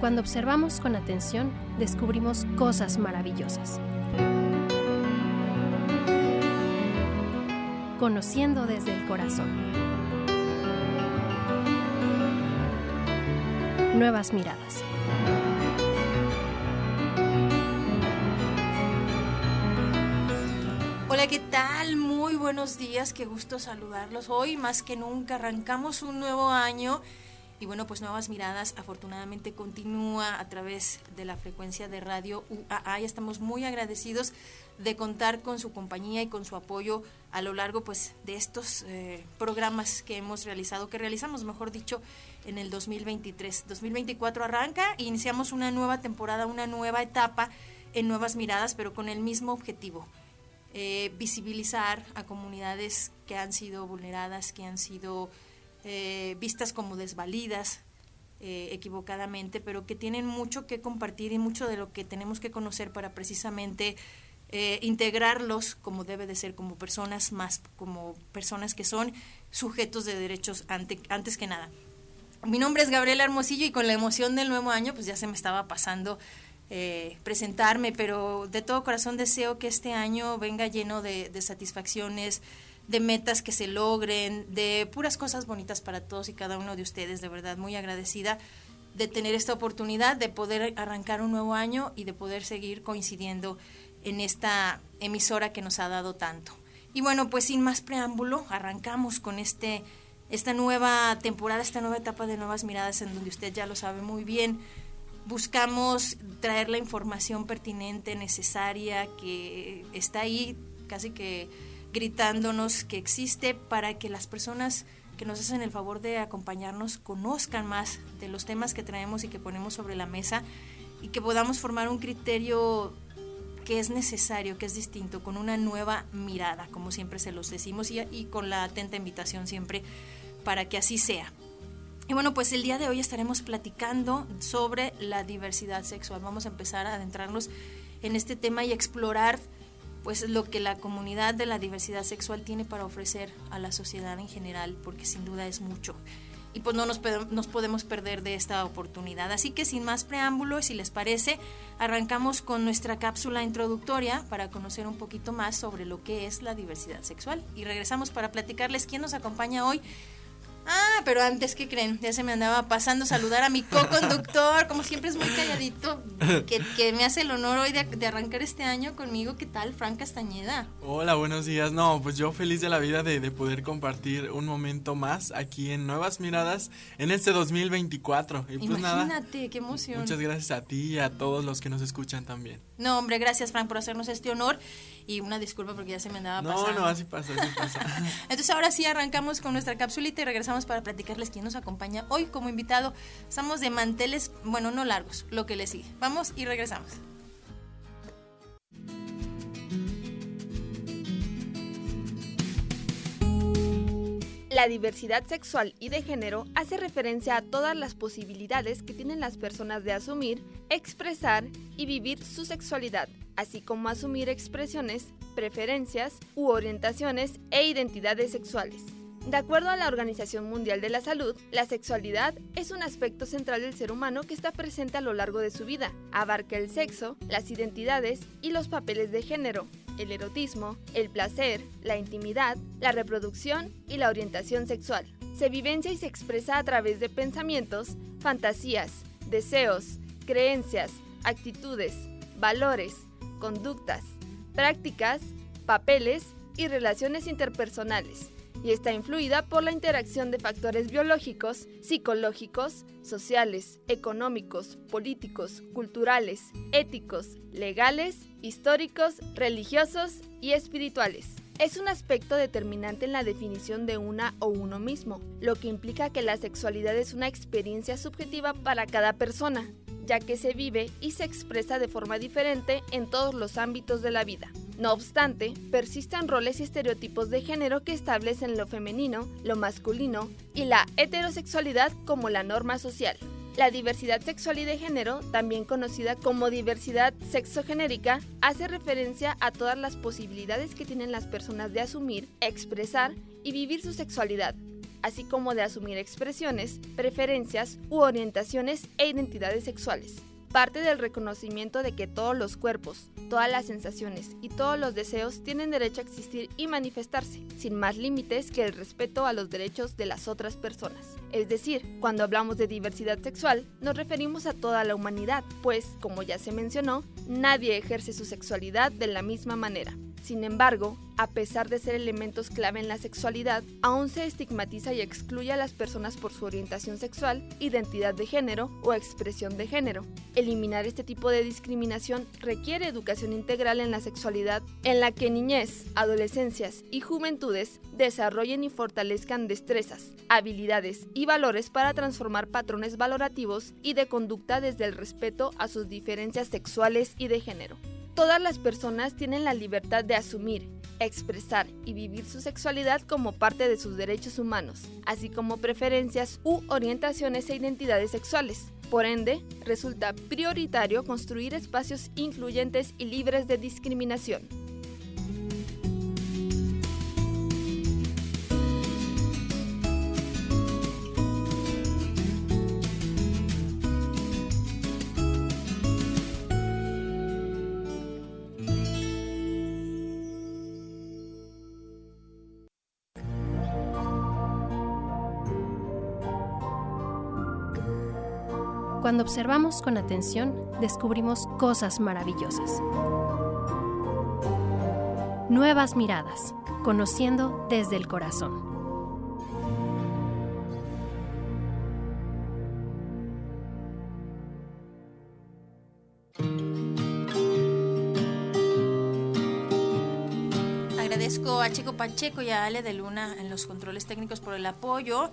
Cuando observamos con atención, descubrimos cosas maravillosas. Conociendo desde el corazón. Nuevas miradas. Hola, ¿qué tal? Muy buenos días, qué gusto saludarlos. Hoy más que nunca arrancamos un nuevo año y bueno, pues Nuevas Miradas afortunadamente continúa a través de la frecuencia de radio UAA y estamos muy agradecidos de contar con su compañía y con su apoyo a lo largo pues de estos eh, programas que hemos realizado, que realizamos mejor dicho en el 2023. 2024 arranca e iniciamos una nueva temporada, una nueva etapa en Nuevas Miradas, pero con el mismo objetivo. Eh, visibilizar a comunidades que han sido vulneradas, que han sido eh, vistas como desvalidas eh, equivocadamente, pero que tienen mucho que compartir y mucho de lo que tenemos que conocer para precisamente eh, integrarlos como debe de ser, como personas más, como personas que son sujetos de derechos antes que nada. Mi nombre es Gabriela Hermosillo y con la emoción del nuevo año, pues ya se me estaba pasando presentarme, pero de todo corazón deseo que este año venga lleno de, de satisfacciones, de metas que se logren, de puras cosas bonitas para todos y cada uno de ustedes. De verdad, muy agradecida de tener esta oportunidad de poder arrancar un nuevo año y de poder seguir coincidiendo en esta emisora que nos ha dado tanto. Y bueno, pues sin más preámbulo, arrancamos con este esta nueva temporada, esta nueva etapa de nuevas miradas en donde usted ya lo sabe muy bien. Buscamos traer la información pertinente, necesaria, que está ahí casi que gritándonos que existe para que las personas que nos hacen el favor de acompañarnos conozcan más de los temas que traemos y que ponemos sobre la mesa y que podamos formar un criterio que es necesario, que es distinto, con una nueva mirada, como siempre se los decimos, y, y con la atenta invitación siempre para que así sea. Y bueno, pues el día de hoy estaremos platicando sobre la diversidad sexual. Vamos a empezar a adentrarnos en este tema y explorar pues lo que la comunidad de la diversidad sexual tiene para ofrecer a la sociedad en general, porque sin duda es mucho. Y pues no nos, podemos perder de esta oportunidad. Así que sin más preámbulos, si les parece, arrancamos con nuestra cápsula introductoria para conocer un poquito más sobre lo que es la diversidad sexual. Y regresamos para platicarles quién nos acompaña hoy Ah, pero antes, ¿qué creen? Ya se me andaba pasando saludar a mi co-conductor, como siempre es muy calladito, que, me hace el honor hoy de, arrancar este año conmigo. ¿Qué tal, Fran Castañeda? Hola, buenos días. No, pues yo feliz de la vida de, poder compartir un momento más aquí en Nuevas Miradas en este 2024. Y pues Imagínate, qué emoción. Muchas gracias a ti y a todos los que nos escuchan también. No, hombre, gracias, Fran, por hacernos este honor. Y una disculpa porque ya se me andaba pasando. No, no, así pasa, así pasa. Entonces ahora sí arrancamos con nuestra capsulita y regresamos para platicarles quién nos acompaña hoy como invitado. Estamos de manteles, bueno, no largos, lo que le sigue. Vamos y regresamos. La diversidad sexual y de género hace referencia a todas las posibilidades que tienen las personas de asumir, expresar y vivir su sexualidad, así como asumir expresiones, preferencias u orientaciones e identidades sexuales. De acuerdo a la Organización Mundial de la Salud, la sexualidad es un aspecto central del ser humano que está presente a lo largo de su vida. Abarca el sexo, las identidades y los papeles de género, el erotismo, el placer, la intimidad, la reproducción y la orientación sexual. Se vivencia y se expresa a través de pensamientos, fantasías, deseos, creencias, actitudes, valores, conductas, prácticas, papeles y relaciones interpersonales y está influida por la interacción de factores biológicos, psicológicos, sociales, económicos, políticos, culturales, éticos, legales, históricos, religiosos y espirituales. Es un aspecto determinante en la definición de una o uno mismo, lo que implica que la sexualidad es una experiencia subjetiva para cada persona, ya que se vive y se expresa de forma diferente en todos los ámbitos de la vida. No obstante, persisten roles y estereotipos de género que establecen lo femenino, lo masculino y la heterosexualidad como la norma social. La diversidad sexual y de género, también conocida como diversidad sexogenérica, hace referencia a todas las posibilidades que tienen las personas de asumir, expresar y vivir su sexualidad, así como de asumir expresiones, preferencias u orientaciones e identidades sexuales. Parte del reconocimiento de que todos los cuerpos, todas las sensaciones y todos los deseos tienen derecho a existir y manifestarse, sin más límites que el respeto a los derechos de las otras personas. Es decir, cuando hablamos de diversidad sexual, nos referimos a toda la humanidad, pues, como ya se mencionó, nadie ejerce su sexualidad de la misma manera. Sin embargo, a pesar de ser elementos clave en la sexualidad, aún se estigmatiza y excluye a las personas por su orientación sexual, identidad de género o expresión de género. Eliminar este tipo de discriminación requiere educación integral en la sexualidad, en la que niñez, adolescencias y juventudes desarrollen y fortalezcan destrezas, habilidades y valores para transformar patrones valorativos y de conducta desde el respeto a sus diferencias sexuales y de género. Todas las personas tienen la libertad de asumir, expresar y vivir su sexualidad como parte de sus derechos humanos, así como preferencias u orientaciones e identidades sexuales. Por ende, resulta prioritario construir espacios incluyentes y libres de discriminación. Cuando observamos con atención, descubrimos cosas maravillosas. Nuevas miradas, conociendo desde el corazón. Agradezco a Chico Pacheco y a Ale de Luna en los controles técnicos por el apoyo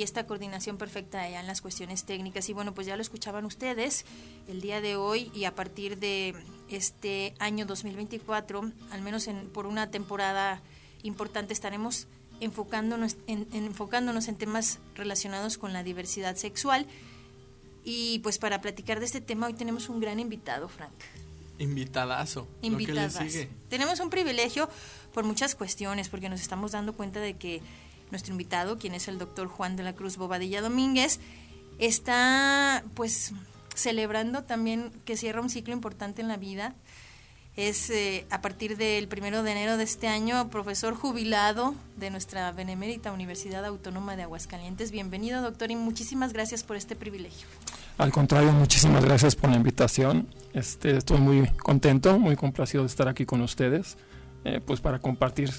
y esta coordinación perfecta allá en las cuestiones técnicas. Y bueno, pues ya lo escuchaban ustedes el día de hoy y a partir de este año 2024, al menos en, por una temporada importante, estaremos enfocándonos en, enfocándonos en temas relacionados con la diversidad sexual. Y pues para platicar de este tema hoy tenemos un gran invitado, Frank. Invitadazo. Invitadas. Tenemos un privilegio por muchas cuestiones, porque nos estamos dando cuenta de que nuestro invitado, quien es el doctor Juan de la Cruz Bobadilla Domínguez, está pues celebrando también que cierra un ciclo importante en la vida. Es eh, a partir del primero de enero de este año profesor jubilado de nuestra Benemérita Universidad Autónoma de Aguascalientes. Bienvenido, doctor, y muchísimas gracias por este privilegio. Al contrario, muchísimas gracias por la invitación. Este, estoy muy contento, muy complacido de estar aquí con ustedes, eh, pues para compartir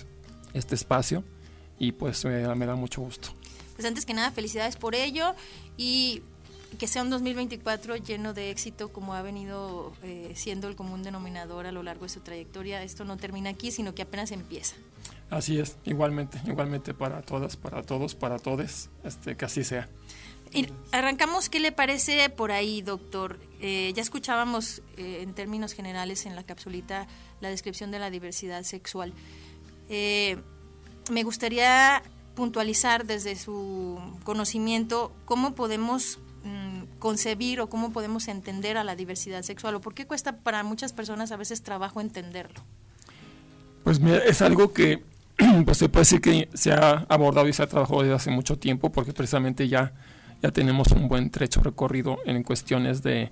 este espacio y pues me, da mucho gusto. Pues antes que nada, felicidades por ello y que sea un 2024 lleno de éxito como ha venido eh, siendo el común denominador a lo largo de su trayectoria. Esto no termina aquí, sino que apenas empieza. Así es, igualmente, igualmente para todas, para todos, para todes, este, que así sea. Y arrancamos, ¿qué le parece por ahí, doctor? Eh, ya escuchábamos eh, en términos generales en la capsulita la descripción de la diversidad sexual. Eh, me gustaría puntualizar desde su conocimiento cómo podemos mm, concebir o cómo podemos entender a la diversidad sexual o por qué cuesta para muchas personas a veces trabajo entenderlo. Pues mira, es algo que pues se puede decir que se ha abordado y se ha trabajado desde hace mucho tiempo porque precisamente ya, ya tenemos un buen trecho recorrido en cuestiones de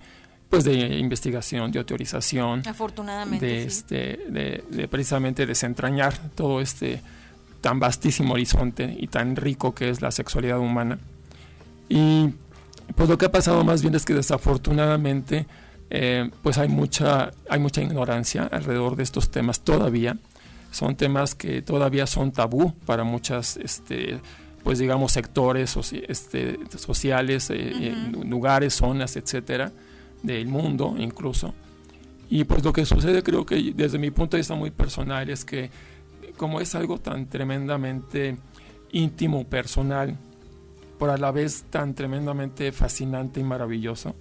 pues de investigación, de teorización, afortunadamente, de, este, de, de precisamente desentrañar todo este tan vastísimo horizonte y tan rico que es la sexualidad humana. Y pues lo que ha pasado más bien es que desafortunadamente eh, pues hay mucha, hay mucha ignorancia alrededor de estos temas todavía. Son temas que todavía son tabú para muchas, este, pues digamos, sectores este, sociales, eh, lugares, zonas, etcétera, del mundo incluso. Y pues lo que sucede creo que desde mi punto de vista muy personal es que como es algo tan tremendamente íntimo, personal, por a la vez tan tremendamente fascinante y maravilloso,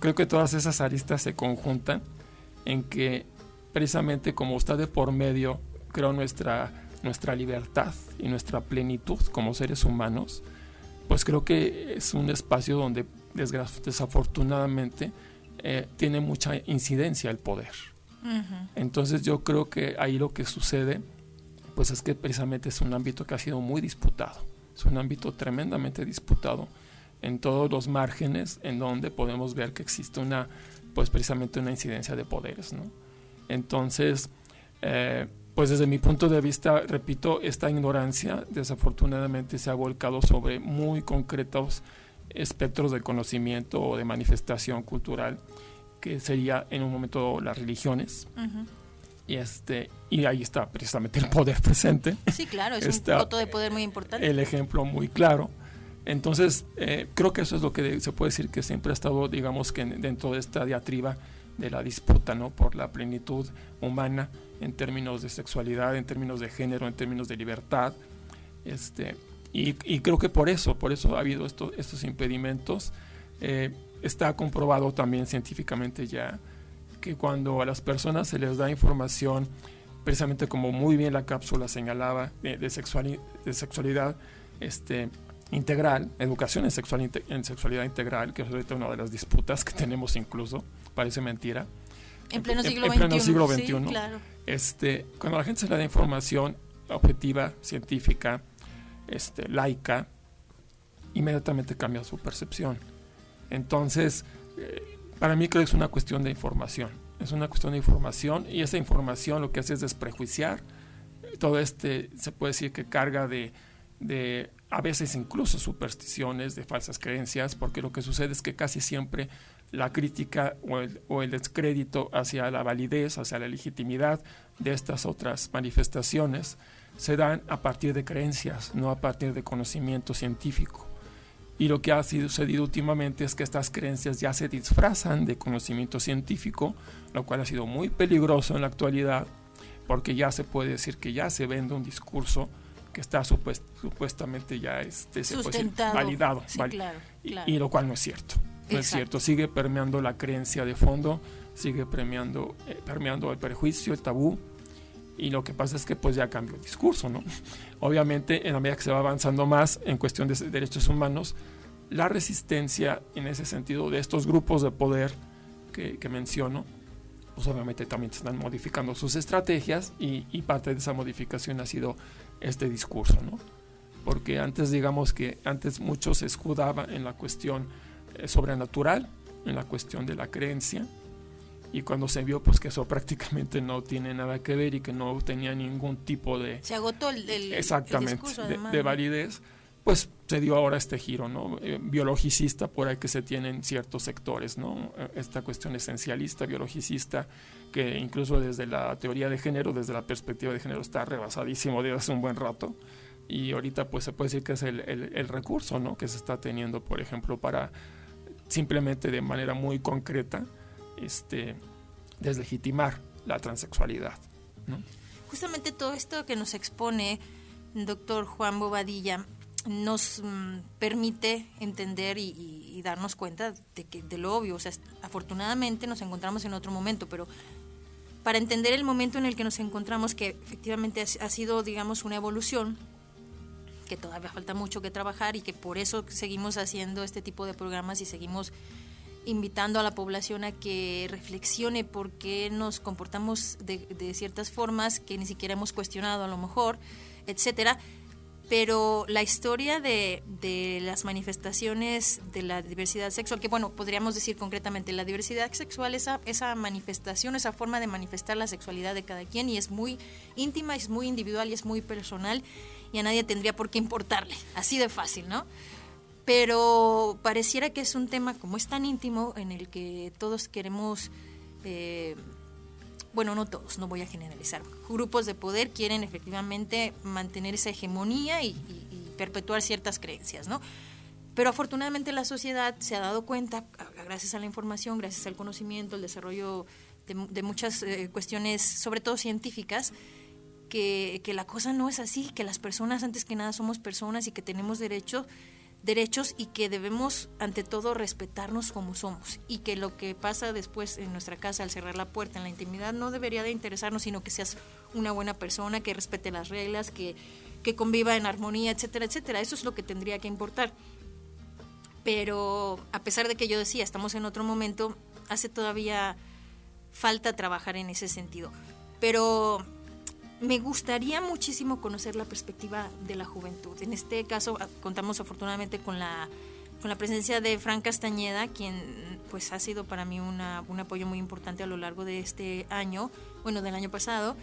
creo que todas esas aristas se conjuntan en que precisamente como está de por medio, creo nuestra, nuestra libertad y nuestra plenitud como seres humanos, pues creo que es un espacio donde desafortunadamente eh, tiene mucha incidencia el poder. Entonces yo creo que ahí lo que sucede pues es que precisamente es un ámbito que ha sido muy disputado Es un ámbito tremendamente disputado en todos los márgenes en donde podemos ver que existe una, pues precisamente una incidencia de poderes, ¿no? Entonces, eh, pues desde mi punto de vista, repito, esta ignorancia desafortunadamente se ha volcado sobre muy concretos espectros de conocimiento o de manifestación cultural, que sería en un momento las religiones. Y, este, y ahí está precisamente el poder presente. Sí, claro, es un voto de poder muy importante. El ejemplo muy claro. Entonces, eh, creo que eso es lo que se puede decir que siempre ha estado, digamos, que dentro de esta diatriba de la disputa, ¿no? Por la plenitud humana en términos de sexualidad, en términos de género, en términos de libertad. Este, y, creo que por eso, por eso ha habido estos impedimentos. Eh, está comprobado también científicamente ya que cuando a las personas se les da información, precisamente como muy bien la cápsula señalaba, de, de sexualidad, este, integral, educación en, sexual, en sexualidad integral, que es ahorita una de las disputas que tenemos incluso, parece mentira. En pleno siglo, XXI, este, cuando la gente se le da información objetiva, científica, este, laica, inmediatamente cambia su percepción. Entonces, eh, para mí creo que es una cuestión de información. Es una cuestión de información y esa información lo que hace es desprejuiciar todo este, se puede decir que carga de a veces incluso supersticiones, de falsas creencias, porque lo que sucede es que casi siempre la crítica o el, descrédito hacia la validez, hacia la legitimidad de estas otras manifestaciones se dan a partir de creencias, no a partir de conocimiento científico. Y lo que ha sucedido últimamente es que estas creencias ya se disfrazan de conocimiento científico, lo cual ha sido muy peligroso en la actualidad, porque ya se puede decir que ya se vende un discurso que está supuestamente ya este, se validado. y, lo cual no es cierto. No es cierto. Sigue permeando la creencia de fondo, sigue permeando, eh, permeando el perjuicio, el tabú. Y lo que pasa es que pues ya cambió el discurso, ¿no? Obviamente, en la medida que se va avanzando más en cuestión de derechos humanos, la resistencia en ese sentido de estos grupos de poder que, que menciono, pues obviamente también están modificando sus estrategias y, y, parte de esa modificación ha sido este discurso, ¿no? Porque antes, digamos que antes mucho se escudaba en la cuestión eh, sobrenatural, en la cuestión de la creencia, y cuando se vio pues que eso prácticamente no tiene nada que ver y que no tenía ningún tipo de... Se agotó el, exactamente, de, validez, pues se dio ahora este giro, ¿no? Eh, biologicista, por ahí que se tienen ciertos sectores, ¿no? Eh, esta cuestión esencialista, biologicista, que incluso desde la teoría de género, desde la perspectiva de género, está rebasadísimo desde hace un buen rato. Y ahorita pues se puede decir que es el, el, recurso ¿no? que se está teniendo, por ejemplo, para simplemente de manera muy concreta este, deslegitimar la transexualidad. Justamente todo esto que nos expone doctor Juan Bobadilla nos mm, permite entender y, darnos cuenta de, que, de lo obvio. O sea, afortunadamente nos encontramos en otro momento, pero para entender el momento en el que nos encontramos, que efectivamente ha sido, digamos, una evolución, que todavía falta mucho que trabajar y que por eso seguimos haciendo este tipo de programas y seguimos invitando a la población a que reflexione por qué nos comportamos de, ciertas formas que ni siquiera hemos cuestionado a lo mejor, etcétera pero la historia de, de, las manifestaciones de la diversidad sexual, que bueno, podríamos decir concretamente, la diversidad sexual, esa, esa manifestación, esa forma de manifestar la sexualidad de cada quien y es muy íntima, es muy individual y es muy personal y a nadie tendría por qué importarle, así de fácil, ¿no? Pero pareciera que es un tema como es tan íntimo en el que todos queremos... Eh, bueno, no todos, no voy a generalizar, grupos de poder quieren efectivamente mantener esa hegemonía y, perpetuar ciertas creencias, ¿no? Pero afortunadamente la sociedad se ha dado cuenta, gracias a la información, gracias al conocimiento, el desarrollo de, muchas eh, cuestiones, sobre todo científicas, que, que, la cosa no es así, que las personas antes que nada somos personas y que tenemos derechos derechos y que debemos ante todo respetarnos como somos. Y que lo que pasa después en nuestra casa al cerrar la puerta en la intimidad no debería de interesarnos sino que seas una buena persona que respete las reglas que, que conviva en armonía etcétera etcétera. Eso es lo que tendría que importar. Pero a pesar de que yo decía estamos en otro momento hace todavía falta trabajar en ese sentido. Pero me gustaría muchísimo conocer la perspectiva de la juventud. En este caso ah, contamos afortunadamente con la con la presencia de Fran Castañeda, quien pues ha sido para mí una, un apoyo muy importante a lo largo de este año, bueno, del año pasado.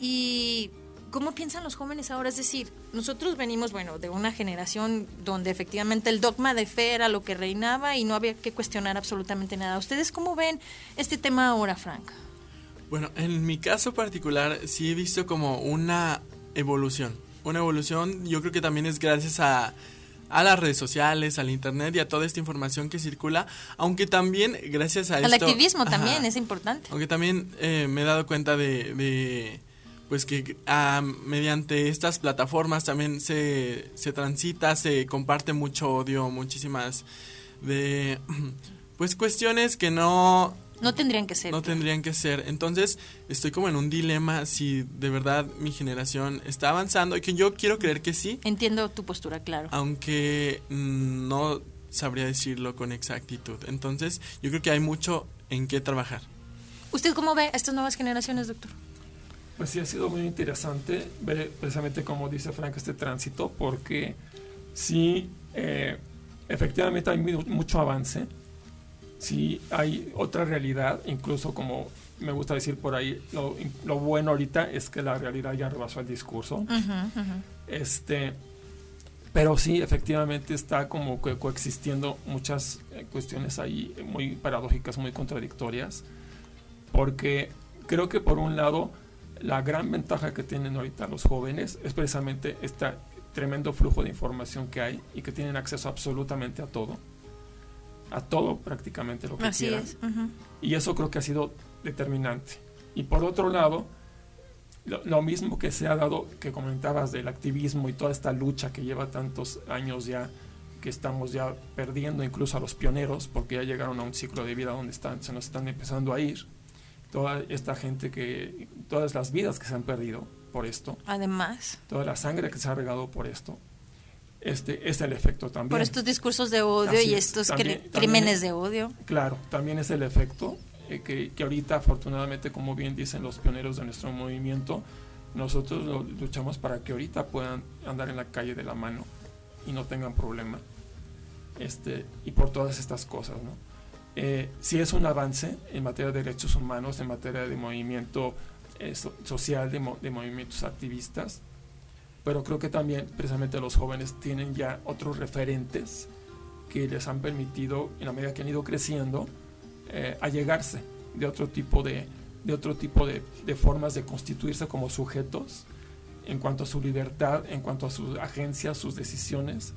Y ¿cómo piensan los jóvenes ahora? Es decir, nosotros venimos, bueno, de una generación donde efectivamente el dogma de fe era lo que reinaba y no había que cuestionar absolutamente nada. ¿Ustedes cómo ven este tema ahora, Frank? Bueno, en mi caso particular sí he visto como una evolución. Una evolución yo creo que también es gracias a, a las redes sociales, al internet y a toda esta información que circula, aunque también gracias a Al activismo también es importante. Aunque también eh, me he dado cuenta de, de pues que ah, mediante estas plataformas también se, se transita, se comparte mucho odio, muchísimas de pues cuestiones que no no tendrían que ser. No tendrían que ser. Entonces, estoy como en un dilema si de verdad mi generación está avanzando y que yo quiero creer que sí. Entiendo tu postura, claro. Aunque mm, no sabría decirlo con exactitud. Entonces, yo creo que hay mucho en qué trabajar. ¿Usted cómo ve a estas nuevas generaciones, doctor? Pues sí, ha sido muy interesante ver precisamente como dice Frank este tránsito, porque sí, eh, efectivamente hay mucho avance, sí hay otra realidad, incluso como me gusta decir por ahí, lo, bueno ahorita es que la realidad ya rebasó el discurso. Este, pero sí, efectivamente está como coexistiendo muchas eh, cuestiones ahí muy paradójicas, muy contradictorias, porque creo que por un lado, la gran ventaja que tienen ahorita los jóvenes es precisamente este tremendo flujo de información que hay y que tienen acceso absolutamente a todo, a todo prácticamente lo que Así quieran. es. Y eso creo que ha sido determinante. Y por otro lado, lo, lo, mismo que se ha dado, que comentabas del activismo y toda esta lucha que lleva tantos años ya, que estamos ya perdiendo incluso a los pioneros, porque ya llegaron a un ciclo de vida donde están, se nos están empezando a ir toda esta gente que, todas las vidas que se han perdido por esto. Además. Toda la sangre que se ha regado por esto. Este es el efecto también. Por estos discursos de odio Así y es. estos También- cri- también- crímenes de odio. Claro, también es el efecto eh, que, que ahorita afortunadamente, como bien dicen los pioneros de nuestro movimiento, nosotros lo- luchamos para que ahorita puedan andar en la calle de la mano y no tengan problema. Este, y por todas estas cosas, ¿no? Eh, sí es un avance en materia de derechos humanos, en materia de movimiento eh, so- social, de, de movimientos activistas, pero creo que también precisamente los jóvenes tienen ya otros referentes que les han permitido, en la medida que han ido creciendo, eh, allegarse de otro tipo de, de otro tipo de, de formas de constituirse como sujetos en cuanto a su libertad, en cuanto a su agencia, sus decisiones,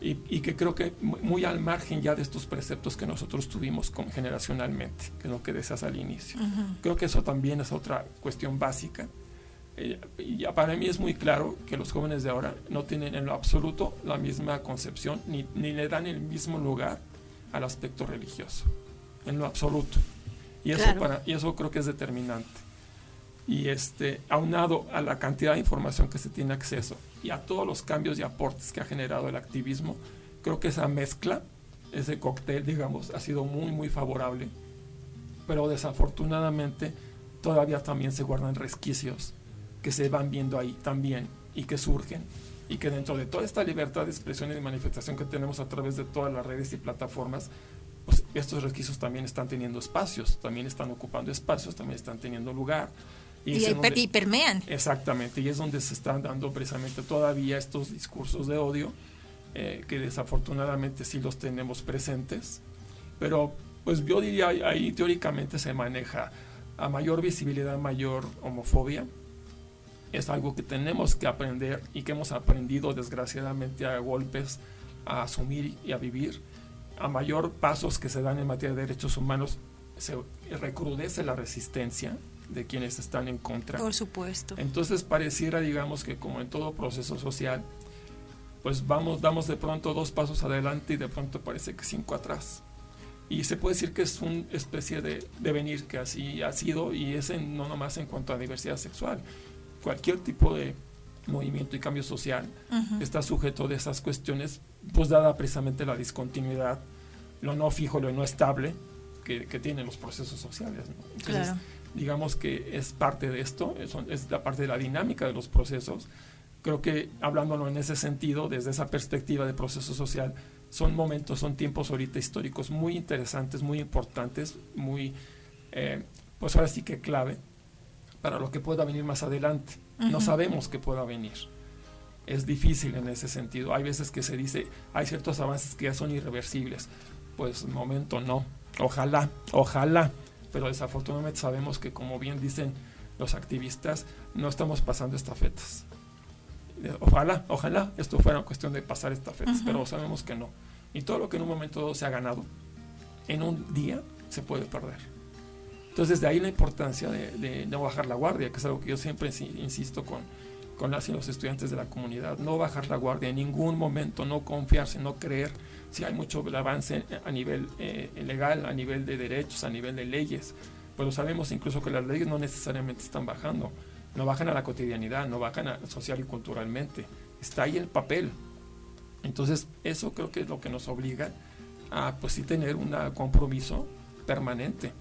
y, y que creo que mu- muy al margen ya de estos preceptos que nosotros tuvimos como generacionalmente, que es lo que decías al inicio. Creo que eso también es otra cuestión básica. Eh, ya para mí es muy claro que los jóvenes de ahora no tienen en lo absoluto la misma concepción ni, ni le dan el mismo lugar al aspecto religioso, en lo absoluto. Y eso, Claro. para, y eso creo que es determinante. Y este, aunado a la cantidad de información que se tiene acceso y a todos los cambios y aportes que ha generado el activismo, creo que esa mezcla, ese cóctel, digamos, ha sido muy, muy favorable. Pero desafortunadamente todavía también se guardan resquicios que se van viendo ahí también y que surgen y que dentro de toda esta libertad de expresión y de manifestación que tenemos a través de todas las redes y plataformas, pues estos resquicios también están teniendo espacios, también están ocupando espacios, también están teniendo lugar. Y, per- donde- y permean. Exactamente, y es donde se están dando precisamente todavía estos discursos de odio, eh, que desafortunadamente sí los tenemos presentes, pero pues yo diría ahí teóricamente se maneja a mayor visibilidad, mayor homofobia. Es algo que tenemos que aprender y que hemos aprendido desgraciadamente a golpes a asumir y a vivir. A mayor pasos que se dan en materia de derechos humanos, se recrudece la resistencia de quienes están en contra. Por supuesto. Entonces pareciera, digamos, que como en todo proceso social, pues vamos, damos de pronto dos pasos adelante y de pronto parece que cinco atrás. Y se puede decir que es una especie de devenir que así ha sido y es en- no nomás en cuanto a diversidad sexual. Cualquier tipo de movimiento y cambio social está sujeto de esas cuestiones, pues dada precisamente la discontinuidad, lo no fijo, lo no estable que, que tienen los procesos sociales. ¿no? Entonces, Claro. digamos que es parte de esto, es, es la parte de la dinámica de los procesos. Creo que hablándolo en ese sentido, desde esa perspectiva de proceso social, son momentos, son tiempos ahorita históricos muy interesantes, muy importantes, muy, eh, pues ahora sí que clave para lo que pueda venir más adelante. No sabemos qué pueda venir. Es difícil en ese sentido. Hay veces que se dice, hay ciertos avances que ya son irreversibles. Pues momento no. Ojalá, ojalá. Pero desafortunadamente sabemos que, como bien dicen los activistas, no estamos pasando estafetas. Ojalá, ojalá esto fuera cuestión de pasar estafetas, pero sabemos que no. Y todo lo que en un momento se ha ganado, en un día se puede perder. Entonces, de ahí la importancia de, no bajar la guardia, que es algo que yo siempre insisto con, las y los estudiantes de la comunidad. No bajar la guardia en ningún momento, no confiarse, no creer. Si hay mucho avance a nivel eh, legal, a nivel de derechos, a nivel de leyes, pero sabemos incluso que las leyes no necesariamente están bajando no bajan a la cotidianidad, no bajan a, social y culturalmente. Está ahí el papel. Entonces, eso creo que es lo que nos obliga a, pues sí, tener un compromiso permanente.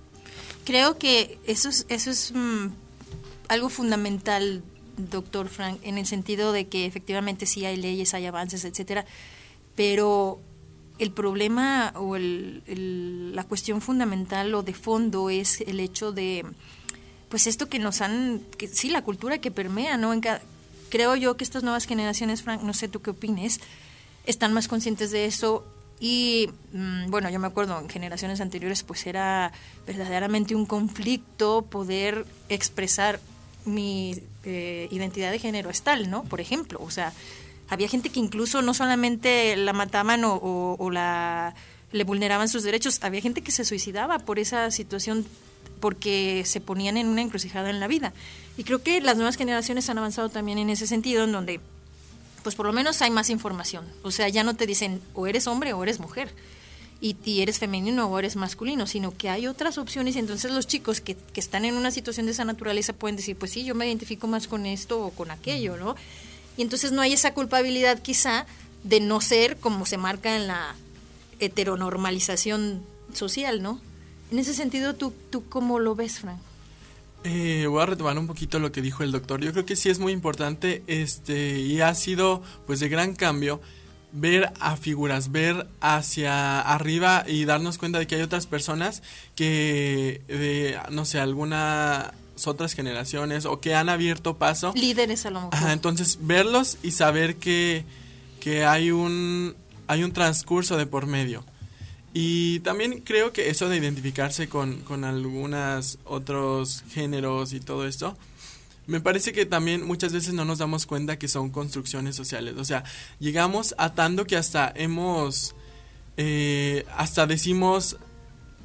Creo que eso es, eso es mm, algo fundamental, doctor Frank, en el sentido de que efectivamente sí hay leyes, hay avances, etcétera, pero el problema o el, la cuestión fundamental o de fondo es el hecho de pues esto que nos han, que, sí, la cultura que permea, ¿no? En creo yo que estas nuevas generaciones, Frank, no sé tú qué opines, están más conscientes de eso y mm, bueno, yo me acuerdo en generaciones anteriores pues era verdaderamente un conflicto poder expresar mi eh, identidad de género es tal, ¿no? Por ejemplo, o sea, había gente que incluso no solamente la mataban o, o la le vulneraban sus derechos, había gente que se suicidaba por esa situación porque se ponían en una encrucijada en la vida. Y creo que las nuevas generaciones han avanzado también en ese sentido, en donde, pues por lo menos hay más información. O sea, ya no te dicen o eres hombre o eres mujer, y, eres femenino o eres masculino, sino que hay otras opciones. Y entonces los chicos que, que están en una situación de esa naturaleza pueden decir, pues sí, yo me identifico más con esto o con aquello, ¿no? Y entonces no hay esa culpabilidad quizá de no ser como se marca en la heteronormalización social, ¿no? En ese sentido, ¿tú, tú cómo lo ves, Frank? Eh, voy a retomar un poquito lo que dijo el doctor. Yo creo que sí es muy importante este y ha sido pues de gran cambio ver a figuras, ver hacia arriba y darnos cuenta de que hay otras personas que de no sé, algunas otras generaciones o que han abierto paso. Líderes a lo mejor. entonces verlos y saber que, que hay un hay un transcurso de por medio. Y también creo que eso de identificarse con, con algunos otros géneros y todo esto, me parece que también muchas veces no nos damos cuenta que son construcciones sociales. O sea, llegamos atando que hasta hemos, eh, hasta decimos,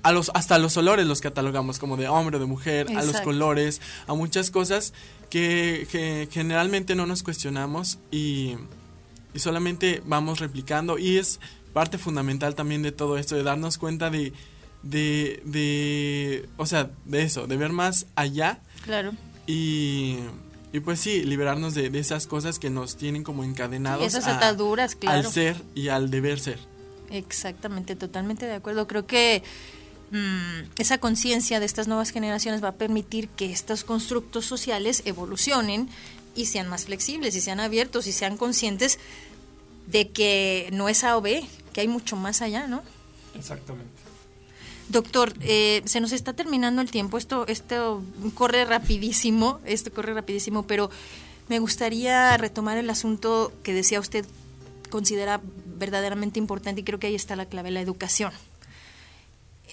a los, hasta los olores los catalogamos como de hombre o de mujer, a los colores, a muchas cosas que, que generalmente no nos cuestionamos y, y solamente vamos replicando. Y es parte fundamental también de todo esto, de darnos cuenta de, de, de o sea, de eso, de ver más allá. Claro. Y, y pues sí, liberarnos de, esas cosas que nos tienen como encadenados. esas ataduras, claro. Al ser y al deber ser. Exactamente, totalmente de acuerdo. Creo que mm, esa conciencia de estas nuevas generaciones va a permitir que estos constructos sociales evolucionen y sean más flexibles y sean abiertos y sean conscientes de que no es A o B, que hay mucho más allá, ¿no? Exactamente. Doctor, eh, se nos está terminando el tiempo, esto, esto corre rapidísimo, esto corre rapidísimo, pero me gustaría retomar el asunto que decía usted considera verdaderamente importante y creo que ahí está la clave, la educación.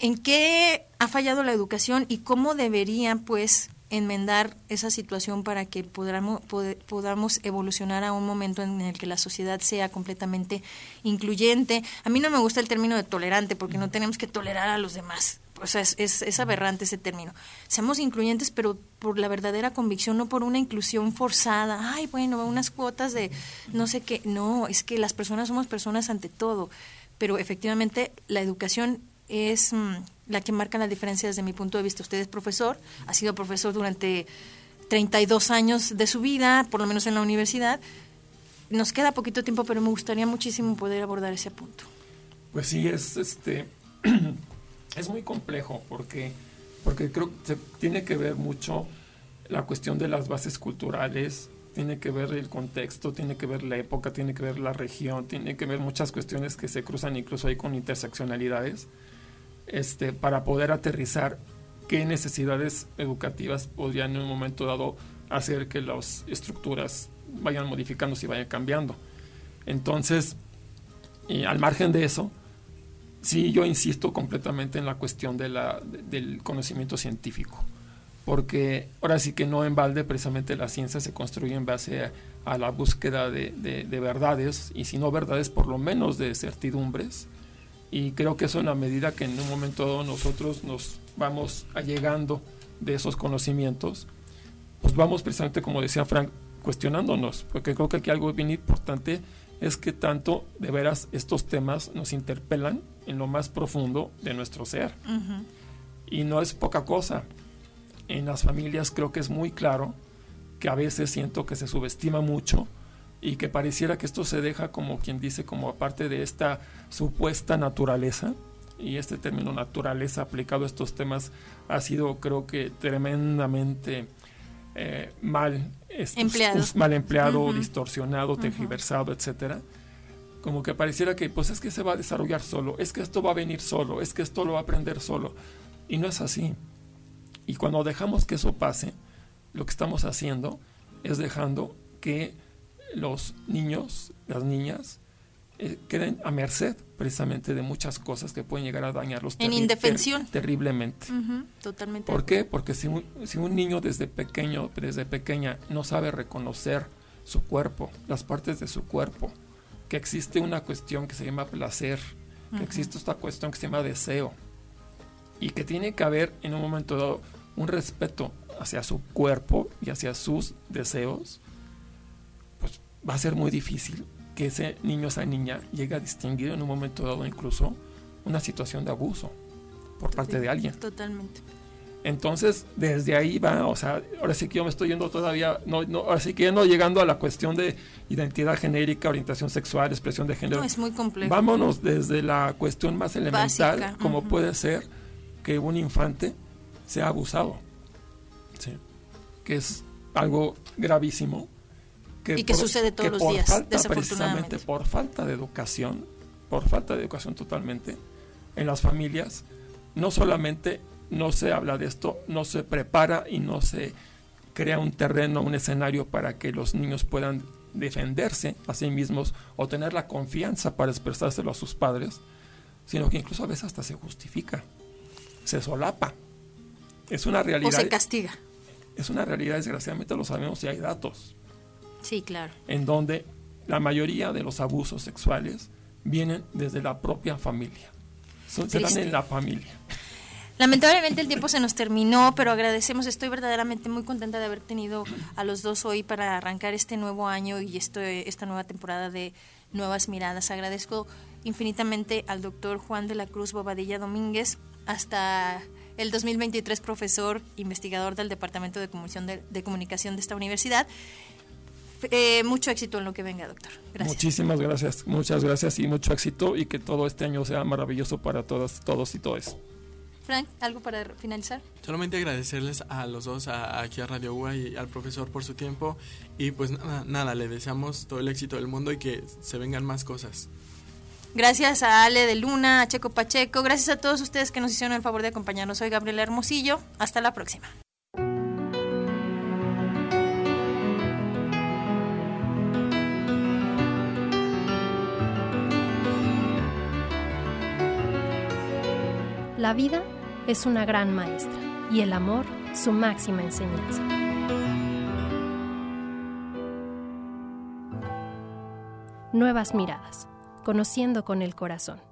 ¿En qué ha fallado la educación y cómo debería, pues, enmendar esa situación para que podamos, podamos evolucionar a un momento en el que la sociedad sea completamente incluyente. A mí no me gusta el término de tolerante porque no tenemos que tolerar a los demás. O sea, es, es, aberrante ese término. Seamos incluyentes, pero por la verdadera convicción, no por una inclusión forzada. Ay, bueno, unas cuotas de no sé qué. No, es que las personas somos personas ante todo. Pero efectivamente, la educación es mm, la que marca la diferencia desde mi punto de vista. Usted es profesor, ha sido profesor durante 32 años de su vida, por lo menos en la universidad. Nos queda poquito tiempo, pero me gustaría muchísimo poder abordar ese punto. Pues sí, es este es muy complejo porque porque creo que tiene que ver mucho la cuestión de las bases culturales, tiene que ver el contexto, tiene que ver la época, tiene que ver la región, tiene que ver muchas cuestiones que se cruzan incluso ahí con interseccionalidades, este, para poder aterrizar qué necesidades educativas podrían en un momento dado hacer que las estructuras vayan modificándose y vayan cambiando. Entonces, al margen de eso, sí yo insisto completamente en la cuestión del conocimiento científico porque ahora sí que no en balde precisamente la ciencia se construye en base a, la búsqueda de, verdades, y si no verdades, por lo menos de certidumbres. Y creo que eso en la medida que en un momento dado nosotros nos vamos allegando de esos conocimientos, pues vamos precisamente, como decía Frank, cuestionándonos, porque creo que aquí algo bien importante es que tanto de veras estos temas nos interpelan en lo más profundo de nuestro ser. Y no es poca cosa en las familias creo que es muy claro que a veces siento que se subestima mucho y que pareciera que esto se deja como quien dice como aparte de esta supuesta naturaleza y este término naturaleza aplicado a estos temas ha sido creo que tremendamente eh, mal empleado, mal empleado distorsionado tergiversado etcétera. Como que pareciera que pues es que se va a desarrollar solo es que esto va a venir solo es que esto lo va a aprender solo. Y no es así. Y cuando dejamos que eso pase, lo que estamos haciendo es dejando que los niños, las niñas, eh, queden a merced precisamente de muchas cosas que pueden llegar a dañarlos. En indefensión. terriblemente. totalmente. ¿Por qué? Porque si un, si un niño desde pequeño, desde pequeña, no sabe reconocer su cuerpo, las partes de su cuerpo, que existe una cuestión que se llama placer, que existe esta cuestión que se llama deseo, y que tiene que haber en un momento dado un respeto hacia su cuerpo y hacia sus deseos, va a ser muy difícil que ese niño, esa niña, llegue a distinguir en un momento dado incluso una situación de abuso por parte de alguien. Totalmente. Entonces, desde ahí va, o sea, ahora sí que yo me estoy yendo todavía, no, no, ahora sí que ya no llegando a la cuestión de identidad genérica, orientación sexual, expresión de género. No, es muy complejo. Vámonos desde la cuestión más elemental, como puede ser que un infante se ha abusado. Que es algo gravísimo. Que y que sucede todos los días, falta, Precisamente por falta de educación, por falta de educación totalmente, en las familias, no solamente no se habla de esto, no se prepara y no se crea un terreno, un escenario para que los niños puedan defenderse a sí mismos o tener la confianza para expresárselo a sus padres, sino que incluso a veces hasta se justifica, se solapa es una realidad. O se castiga. Es una realidad, desgraciadamente lo sabemos y hay datos. Sí, claro. En donde la mayoría de los abusos sexuales vienen desde la propia familia. se dan en la familia. Lamentablemente el tiempo se nos terminó, pero agradecemos, estoy verdaderamente muy contenta de haber tenido a los dos hoy para arrancar este nuevo año y esta nueva temporada de Nuevas Miradas. Agradezco infinitamente al doctor Juan de la Cruz Bobadilla Domínguez, hasta el 2023 profesor investigador del Departamento de Comunicación de, Comunicación de esta universidad. Eh, mucho éxito en lo que venga, doctor. Gracias. Muchísimas gracias, muchas gracias y mucho éxito y que todo este año sea maravilloso para todas, todos y todas. Frank, ¿algo para finalizar? Solamente agradecerles a los dos, aquí a Radio UA y al profesor por su tiempo y pues nada, nada, le deseamos todo el éxito del mundo y que se vengan más cosas. Gracias a Ale de Luna, a Checo Pacheco, gracias a todos ustedes que nos hicieron el favor de acompañarnos. Soy Gabriela Hermosillo. Hasta la próxima. La vida es una gran maestra y el amor su máxima enseñanza. Nuevas miradas conociendo con el corazón.